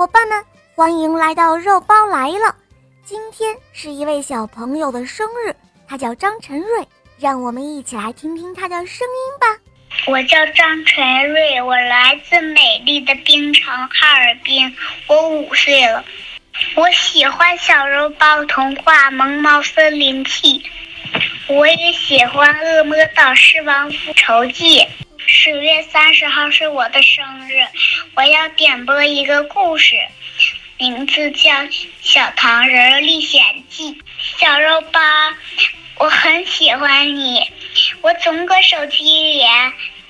伙伴们，欢迎来到肉包来了。今天是一位小朋友的生日，他叫张晨瑞，让我们一起来听听他的声音吧。我叫张晨瑞，我来自美丽的冰城哈尔滨，我五岁了。我喜欢小肉包童话《萌猫森林记》，我也喜欢《恶魔岛狮王复仇记》。十月三十号是我的生日，我要点播一个故事，名字叫《小糖人历险记》。小肉包，我很喜欢你，我总搁手机里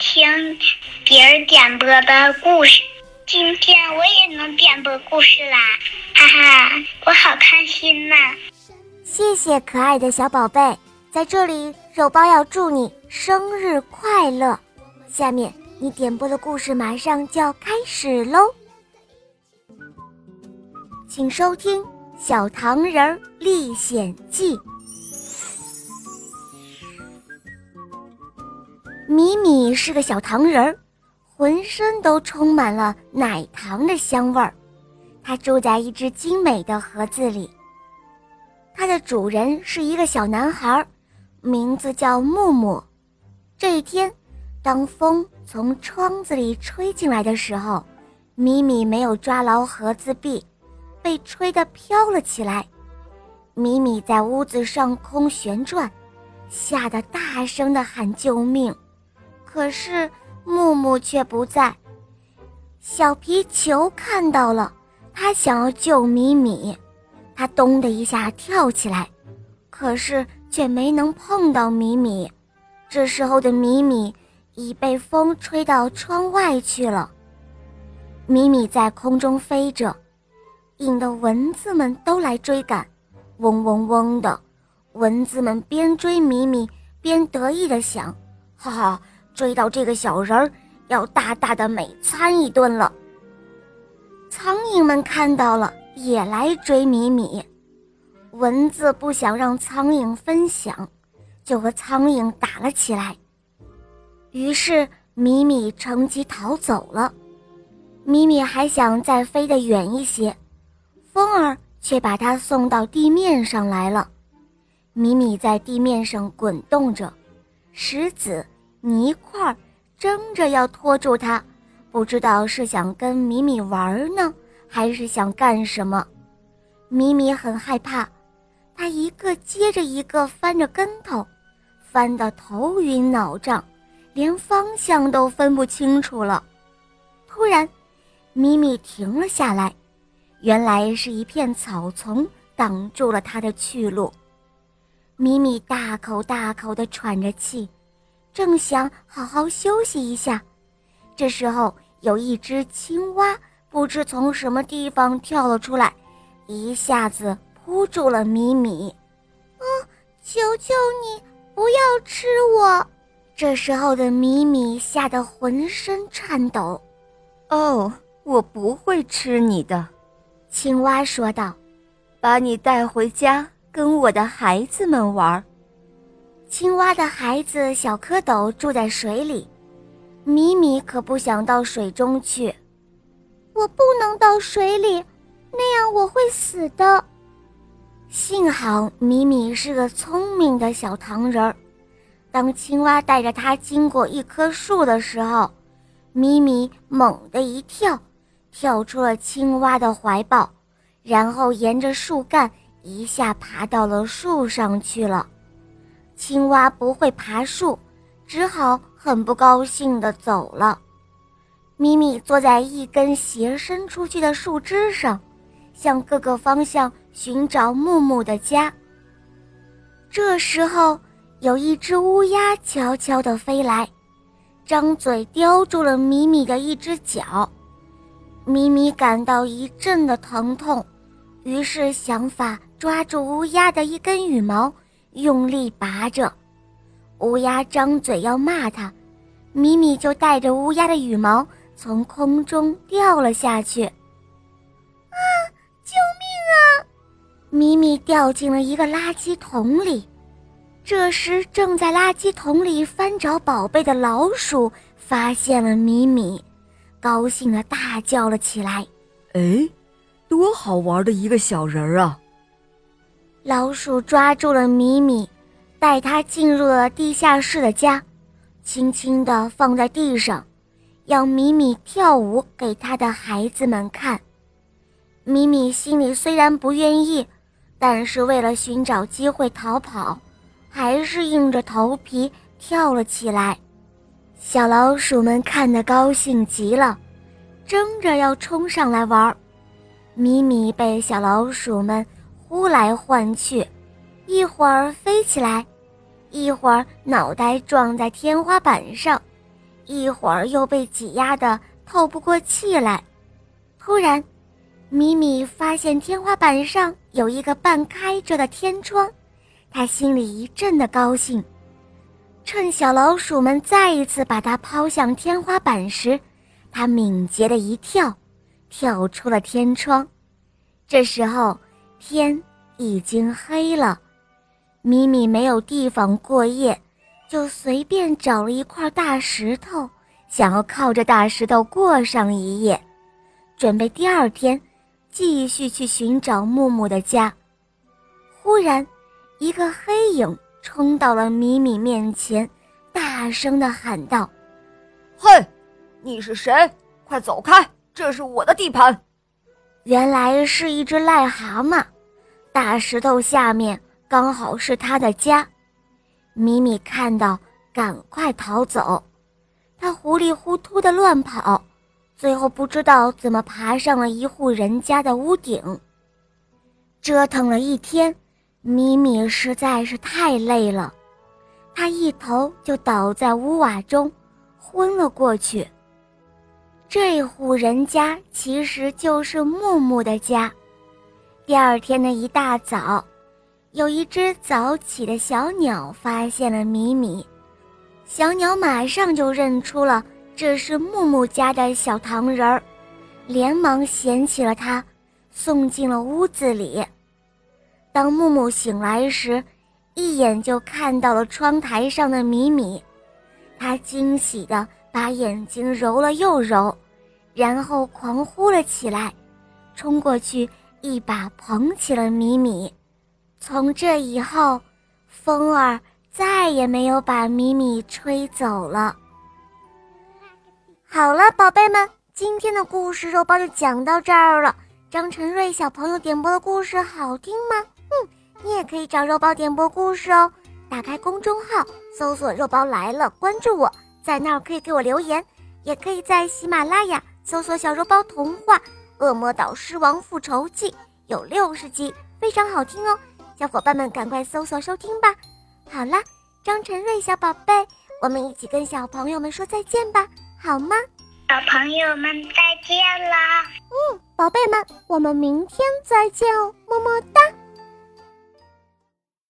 听别人点播的故事，今天我也能点播故事啦，哈哈，我好开心呐！谢谢可爱的小宝贝，在这里肉包要祝你生日快乐。下面你点播的故事马上就要开始喽，请收听《小糖人历险记》。米米是个小糖人儿，浑身都充满了奶糖的香味儿。他住在一只精美的盒子里。它的主人是一个小男孩，名字叫木木。这一天。当风从窗子里吹进来的时候，米米没有抓牢盒子壁，被吹得飘了起来。米米在屋子上空旋转，吓得大声地喊救命。可是木木却不在。小皮球看到了，他想要救米米，他咚的一下跳起来，可是却没能碰到米米。这时候的米米。已被风吹到窗外去了。米米在空中飞着，引得蚊子们都来追赶，嗡嗡嗡的。蚊子们边追米米边得意地想：“哈哈，追到这个小人儿，要大大的美餐一顿了。”苍蝇们看到了，也来追米米。蚊子不想让苍蝇分享，就和苍蝇打了起来。于是米米乘机逃走了。米米还想再飞得远一些，风儿却把它送到地面上来了。米米在地面上滚动着，石子、泥块争着要拖住它，不知道是想跟米米玩呢，还是想干什么。米米很害怕，它一个接着一个翻着跟头，翻得头晕脑胀。连方向都分不清楚了。突然，咪咪停了下来，原来是一片草丛挡住了它的去路。咪咪大口大口地喘着气，正想好好休息一下，这时候有一只青蛙不知从什么地方跳了出来，一下子扑住了咪咪。“啊，求求你不要吃我！”这时候的米米吓得浑身颤抖。“哦，我不会吃你的。”青蛙说道，“把你带回家，跟我的孩子们玩。”青蛙的孩子小蝌蚪住在水里，米米可不想到水中去。我不能到水里，那样我会死的。幸好米米是个聪明的小糖人儿。当青蛙带着它经过一棵树的时候，咪咪猛地一跳，跳出了青蛙的怀抱，然后沿着树干一下爬到了树上去了。青蛙不会爬树，只好很不高兴地走了。咪咪坐在一根斜伸出去的树枝上，向各个方向寻找木木的家。这时候。有一只乌鸦悄悄地飞来，张嘴叼住了米米的一只脚。米米感到一阵的疼痛，于是想法抓住乌鸦的一根羽毛，用力拔着。乌鸦张嘴要骂他，米米就带着乌鸦的羽毛从空中掉了下去。啊！救命啊！米米掉进了一个垃圾桶里。这时，正在垃圾桶里翻找宝贝的老鼠发现了米米，高兴地大叫了起来：“哎，多好玩的一个小人儿啊！老鼠抓住了米米，带他进入了地下室的家，轻轻地放在地上，要米米跳舞给他的孩子们看。米米心里虽然不愿意，但是为了寻找机会逃跑，还是硬着头皮跳了起来。小老鼠们看得高兴极了，争着要冲上来玩。米米被小老鼠们。呼来唤去，一会儿飞起来，一会儿脑袋撞在天花板上，一会儿又被挤压得透不过气来。突然，米米发现天花板上有一个半开着的天窗，他心里一阵的高兴。趁小老鼠们再一次把它抛向天花板时，他敏捷的一跳，跳出了天窗。这时候。天已经黑了，米米没有地方过夜，就随便找了一块大石头，想要靠着大石头过上一夜，准备第二天继续去寻找木木的家。忽然，一个黑影冲到了米米面前，大声的喊道：“嘿，你是谁？快走开，这是我的地盘！”原来是一只癞蛤蟆，大石头下面刚好是他的家。米米看到，赶快逃走。他糊里糊涂的乱跑，最后不知道怎么爬上了一户人家的屋顶。折腾了一天，米米实在是太累了，他一头就倒在屋瓦中，昏了过去。这户人家其实就是木木的家。第二天的一大早，有一只早起的小鸟发现了米米，小鸟马上就认出了这是木木家的小糖人儿，连忙衔起了它，送进了屋子里。当木木醒来时，一眼就看到了窗台上的米米，他惊喜的。把眼睛揉了又揉，然后狂呼了起来，冲过去一把捧起了米米。从这以后，风儿再也没有把米米吹走了。好了，宝贝们，今天的故事肉包就讲到这儿了。张晨瑞小朋友点播的故事好听吗？嗯，你也可以找肉包点播故事哦。打开公众号，搜索“肉包来了”，关注我。在那儿可以给我留言，也可以在喜马拉雅搜索“小肉包童话《恶魔岛狮王复仇记》，有六十集，非常好听哦。小伙伴们赶快搜索收听吧。好啦，张晨瑞小宝贝，我们一起跟小朋友们说再见吧，好吗？小朋友们再见啦。嗯，宝贝们，我们明天再见哦，么么哒。